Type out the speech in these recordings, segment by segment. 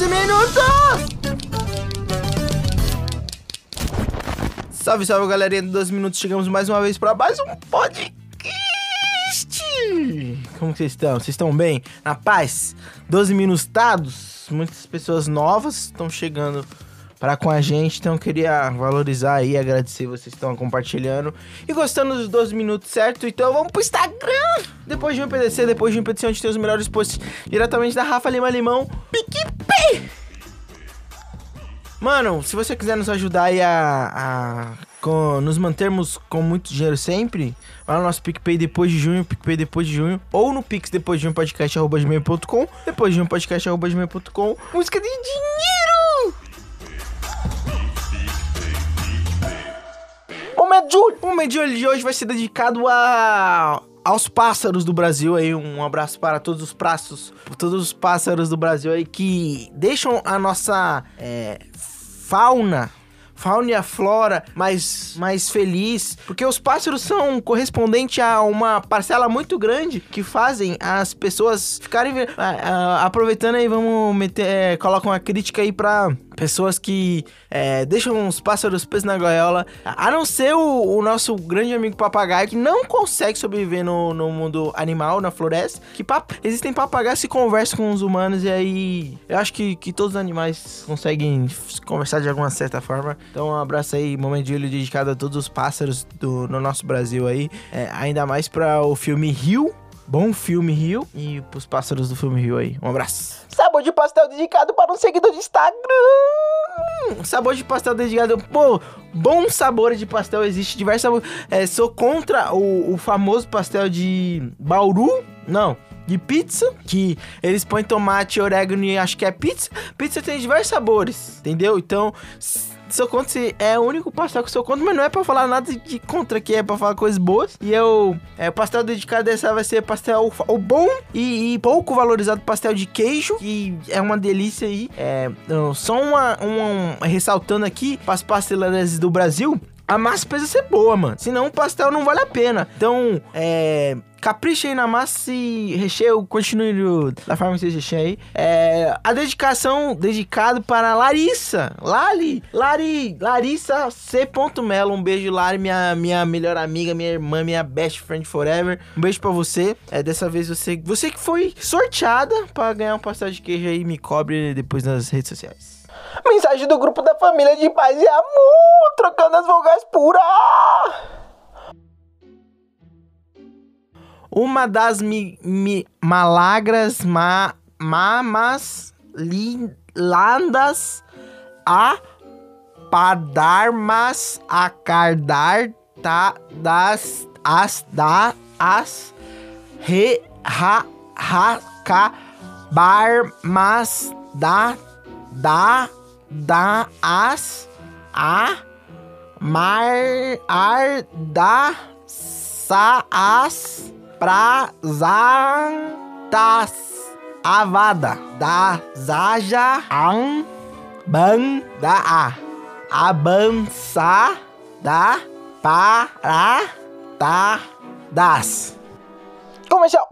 12 minutos! Salve, salve, galerinha do 12 minutos. Chegamos mais uma vez para mais um podcast. Como vocês estão? Vocês estão bem? Na paz? 12 minutados? Muitas pessoas novas estão chegando para com a gente, então queria valorizar aí, agradecer vocês que estão compartilhando e gostando dos 12 minutos, certo? Então vamos pro Instagram! Depois de um PDC, depois de um PDC, onde tem os melhores posts diretamente da Rafa Lima Limão, PicPay! Mano, se você quiser nos ajudar aí a, a com, nos mantermos com muito dinheiro sempre, vai no nosso PicPay depois de junho, PicPay depois de junho, ou no Pix depois de um podcast arroba gmail.com, depois de um podcast arroba gmail.com, música de dinheiro! O momento de olho de hoje vai ser dedicado a aos pássaros do Brasil aí, um abraço para todos os praços, todos os pássaros do Brasil aí que deixam a nossa é, fauna fauna e a flora mais, mais feliz, porque os pássaros são correspondente a uma parcela muito grande que fazem as pessoas ficarem uh, uh, aproveitando aí, vamos meter, é, coloca uma crítica aí para pessoas que é, deixam os pássaros presos na gaiola, a não ser o, o, nosso grande amigo papagaio, que não consegue sobreviver no, no mundo animal, na floresta, que pap existem papagaios que conversam com os humanos, e aí eu acho que, que todos os animais conseguem conversar de alguma certa forma. Então um abraço aí, momento de olho dedicado a todos os pássaros do, no nosso Brasil aí, é, ainda mais para o filme Rio, Bom filme Rio e pros pássaros do filme Rio aí. Um abraço. Sabor de pastel dedicado para um seguidor de Instagram. Sabor de pastel dedicado. Pô, bom sabor de pastel existe diversos sabores. É, sou contra o, o famoso pastel de Bauru. Não de pizza, que eles põem tomate, orégano e acho que é pizza. Pizza tem diversos sabores, entendeu? Então, seu conto é o único pastel que eu conto, mas não é pra falar nada de contra aqui, é pra falar coisas boas. E eu, é, o pastel dedicado dessa vai ser pastel o bom e, e, pouco valorizado pastel de queijo, que é uma delícia aí. É, só uma, uma, ressaltando aqui, para as pastelarias do Brasil, a massa precisa ser boa, mano. Senão o pastel não vale a pena. Então, é. Capricha aí na massa e recheio, continue da forma que recheam aí. É, a dedicação dedicado para Larissa. Lali, Lari, Larissa C. Melo. Um beijo, Lari, minha, minha melhor amiga, minha irmã, minha best friend forever. Um beijo para você. É, dessa vez você, você que foi sorteada para ganhar um pastel de queijo aí, me cobre depois nas redes sociais. Mensagem do grupo da família de paz e amor, trocando as vogais por A. Uma das mi, mi, malagras ma, mamas lindas a padarmas a cardar ta, das as da as re ha ha bar mas da da da as a mar ar da sa as pra za tas avada. Da zaja an ban da a. Avança da para da das. Comercial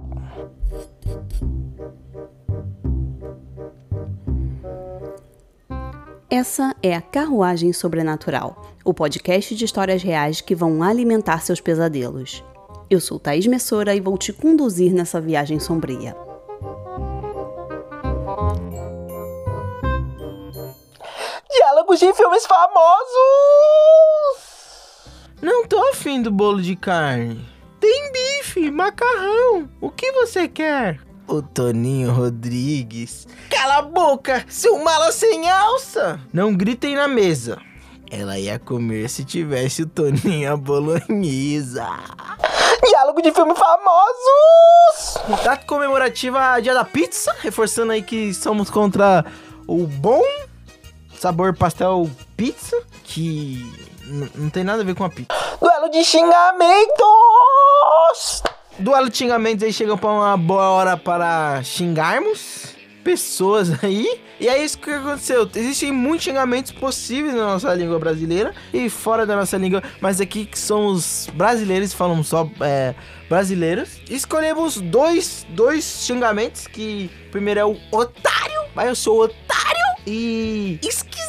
Essa é a Carruagem Sobrenatural, o podcast de histórias reais que vão alimentar seus pesadelos. Eu sou Thaís Messora e vou te conduzir nessa viagem sombria. Diálogos de filmes famosos! Não tô afim do bolo de carne. Tem bife, macarrão. O que você quer? O Toninho Rodrigues. Cala a boca, seu mala sem alça! Não gritem na mesa. Ela ia comer se tivesse o Toninho a bolonhesa. Diálogo de filme famosos! Data comemorativa a Dia da Pizza, reforçando aí que somos contra o bom sabor pastel pizza, que não tem nada a ver com a pizza. Duelo de xingamentos! Duelo de xingamentos aí chegam para uma boa hora para xingarmos pessoas aí. E é isso que aconteceu. Existem muitos xingamentos possíveis na nossa língua brasileira e fora da nossa língua, mas aqui que somos brasileiros, falamos só é, brasileiros. Escolhemos dois, dois xingamentos que primeiro é o otário, mas eu sou otário. e esquisito.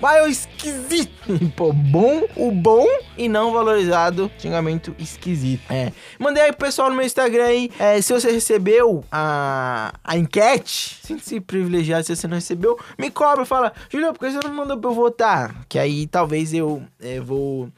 Bairro esquisito. Pô, bom, o bom e não valorizado. Xingamento esquisito. É. Mandei aí pro pessoal no meu Instagram aí. É, se você recebeu a, a enquete, sinta-se privilegiado se você não recebeu. Me cobra, fala, Julião, por que você não mandou pra eu votar? Que aí talvez eu é, vou.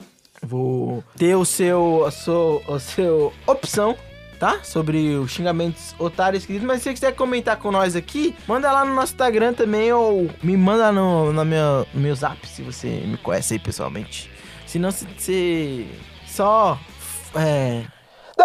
Vou ter o seu, a sua, a seu opção tá? Sobre os xingamentos otários esquisitos. Mas se você quiser comentar com nós aqui, manda lá no nosso Instagram também ou me manda no, no, meu, no meu zap, se você me conhece aí pessoalmente. Se não, você só. É.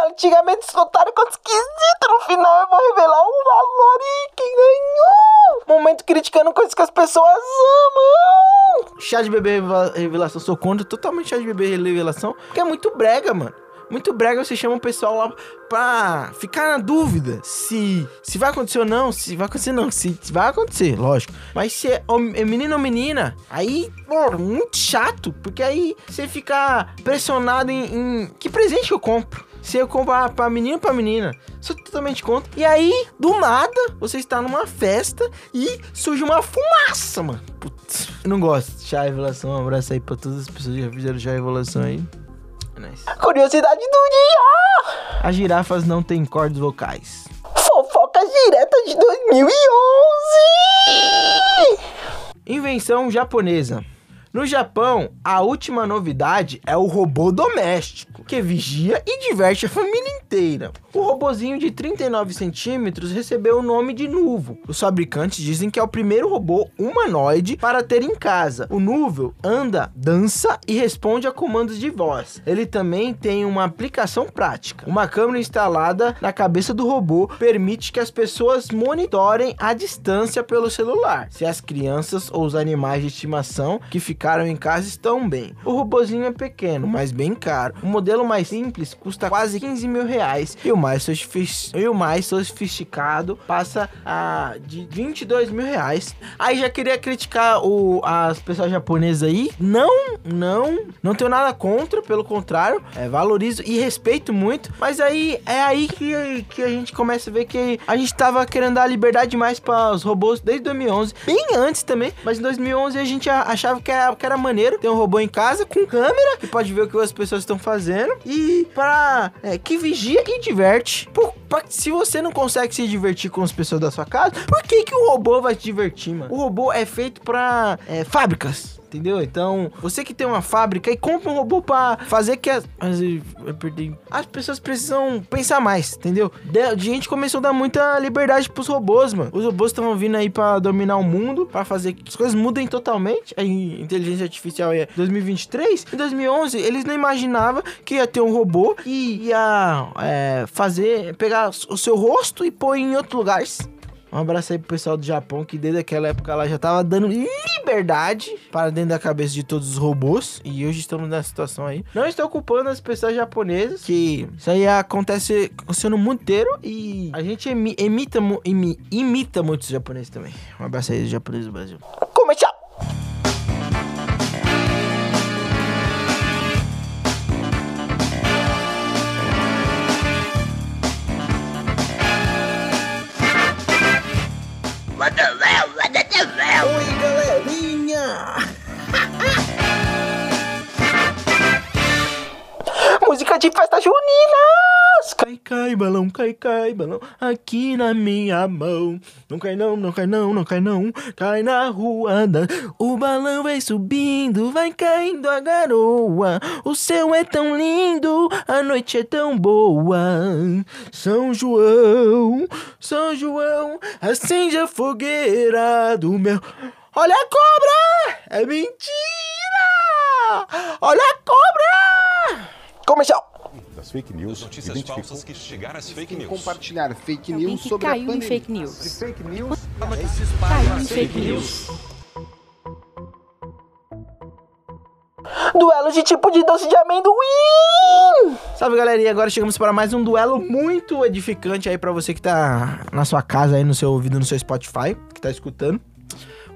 Antigamente otário com esquisito. No final eu vou revelar o valor e quem ganhou. Momento criticando coisas que as pessoas amam. Chá de bebê revelação, sou contra totalmente chá de bebê revelação, porque é muito brega, mano. Muito brega você chama o pessoal lá pra ficar na dúvida se, se vai acontecer ou não, se vai acontecer não, se, vai acontecer, lógico. Mas se é, é menino ou menina, aí, pô, muito chato, porque aí você fica pressionado em, em que presente eu compro. Se eu comprar pra menino ou pra menina, sou totalmente contra. E aí, do nada, você está numa festa e surge uma fumaça, mano. Putz, eu não gosto chá revelação. Um abraço aí pra todas as pessoas que já fizeram chá revelação aí. Curiosidade do dia! As girafas não têm cordas vocais. Fofocas diretas de 2011! Invenção japonesa. No Japão, a última novidade é o robô doméstico, que vigia e diverte a família inteira. O robozinho de 39 centímetros recebeu o nome de Nuvo. Os fabricantes dizem que é o primeiro robô humanoide para ter em casa. O Nuvo anda, dança e responde a comandos de voz. Ele também tem uma aplicação prática. Uma câmera instalada na cabeça do robô permite que as pessoas monitorem a distância pelo celular, se as crianças ou os animais de estimação que ficaram em casa estão bem. O robozinho é pequeno, mas bem caro. O modelo mais simples custa quase 15 mil reais e o mais, e o mais sofisticado passa a de 22 mil reais. Aí já queria criticar o, as pessoas japonesas aí. Não, não, não tenho nada contra, pelo contrário, é, valorizo e respeito muito. Mas aí é aí que, que a gente começa a ver que a gente tava querendo dar liberdade demais para os robôs desde 2011, bem antes também. Mas em 2011 a gente achava que era, que era maneiro ter um robô em casa com câmera que pode ver o que as pessoas estão fazendo e para é, que vigia e diverte. Por, pra, se você não consegue se divertir com as pessoas da sua casa, por que, que o robô vai te divertir, mano? O robô é feito pra é, fábricas entendeu? Então, você que tem uma fábrica e compra um robô para fazer que as, as pessoas precisam pensar mais, entendeu? A gente começou a dar muita liberdade pros robôs, mano. Os robôs estão vindo aí para dominar o mundo, para fazer que as coisas mudem totalmente. A inteligência artificial é 2023. Em 2011, eles não imaginavam que ia ter um robô que ia é, fazer, pegar o seu rosto e pôr em outros lugares. Um abraço aí pro pessoal do Japão, que desde aquela época ela já tava dando liberdade para dentro da cabeça de todos os robôs. E hoje estamos nessa situação aí. Não estou ocupando as pessoas japonesas, que isso aí acontece, acontece no mundo inteiro. E a gente imita, imi, imita muitos japoneses também. Um abraço aí dos japoneses do Brasil. Começar! Balão, cai, cai, balão, aqui na minha mão. Não cai não, não cai não, não cai não, cai na rua. Da... O balão vai subindo, vai caindo a garoa. O céu é tão lindo, a noite é tão boa. São João, São João, acende a fogueira do meu... Olha a cobra! É mentira! Olha a cobra! Comercial! Das fake news. Notícias falsas que chegaram às fake news. Compartilhar fake Alguém news que sobre caiu a em pandemia. fake news. De fake news. Caiu em fake news. Duelo de tipo de doce de amendoim! Salve galerinha, agora chegamos para mais um duelo muito edificante aí para você que tá na sua casa aí no seu ouvido no seu Spotify, que tá escutando.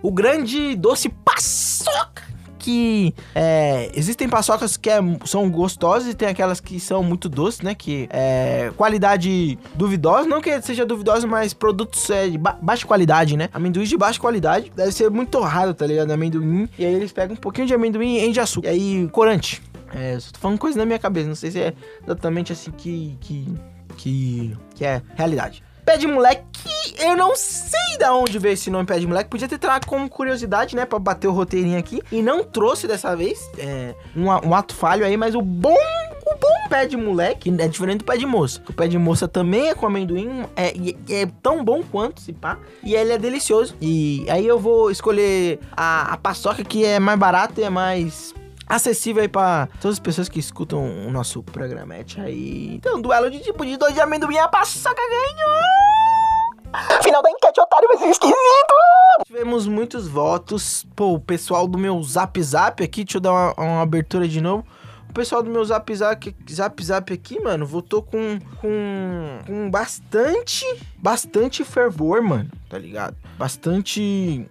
O grande doce paçoca, que é, existem paçocas que é- são gostosas e tem aquelas que são muito doces, né? Que é qualidade duvidosa, não que seja duvidosa, mas produtos é, de ba- baixa qualidade, né? Amendoim de baixa qualidade, deve ser muito torrado, tá ligado? Amendoim. E aí eles pegam um pouquinho de amendoim e de açúcar. E aí, corante. É, só tô falando coisa na minha cabeça, não sei se é exatamente assim que, que, que, que é realidade. Pé de moleque, eu não sei da onde veio esse nome pé de moleque. Podia ter trago como curiosidade, né? Pra bater o roteirinho aqui. E não trouxe dessa vez. É, um, um ato falho aí, mas o bom. O bom pé de moleque é diferente do pé de moça. O pé de moça também é com amendoim. É, e é tão bom quanto, se pá. E ele é delicioso. E aí eu vou escolher a, a paçoca que é mais barata e é mais acessível aí pra todas as pessoas que escutam o nosso programete aí. Então, duelo de tipo de dois de amendoim, a paçoca ganhou! Final da enquete, otário, mas é esquisito! Tivemos muitos votos. Pô, o pessoal do meu Zap Zap aqui, deixa eu dar uma, uma abertura de novo. O pessoal do meu Zap Zap, Zap, Zap aqui, mano, votou com, com, com bastante, bastante fervor, mano, tá ligado? Bastante...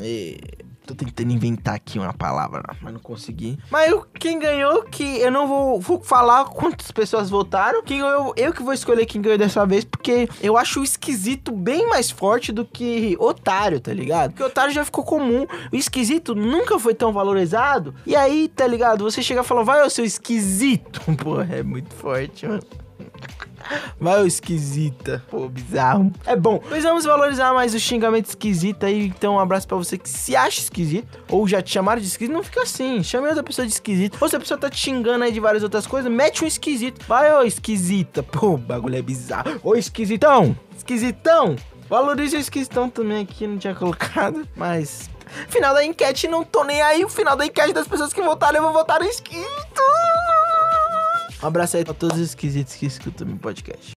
eh, Tô tentando inventar aqui uma palavra, mas não consegui. Mas eu- quem ganhou, que eu não vou, vou falar quantas pessoas votaram. Quem ganhou, eu que vou escolher quem ganhou dessa vez, porque eu acho o esquisito bem mais forte do que otário, tá ligado? Porque otário já ficou comum. O esquisito nunca foi tão valorizado. E aí, tá ligado? Você chega e fala, vai, ô seu esquisito. Pô, é muito forte, mano. Vai, ô esquisita. Pô, bizarro. É bom. Pois vamos valorizar mais o xingamento esquisito aí. Então, um abraço pra você que se acha esquisito. Ou já te chamaram de esquisito. Não fica assim. Chame outra pessoa de esquisito. Ou se a pessoa tá te xingando aí de várias outras coisas, mete um esquisito. Vai, ô esquisita. Pô, o bagulho é bizarro. Ô esquisitão. Esquisitão. Valorize o esquisitão também aqui. Não tinha colocado. Mas. Final da enquete, não tô nem aí. O final da enquete das pessoas que votaram, eu vou votar no esquisito. Um abraço aí pra todos os esquisitos que escutam meu podcast.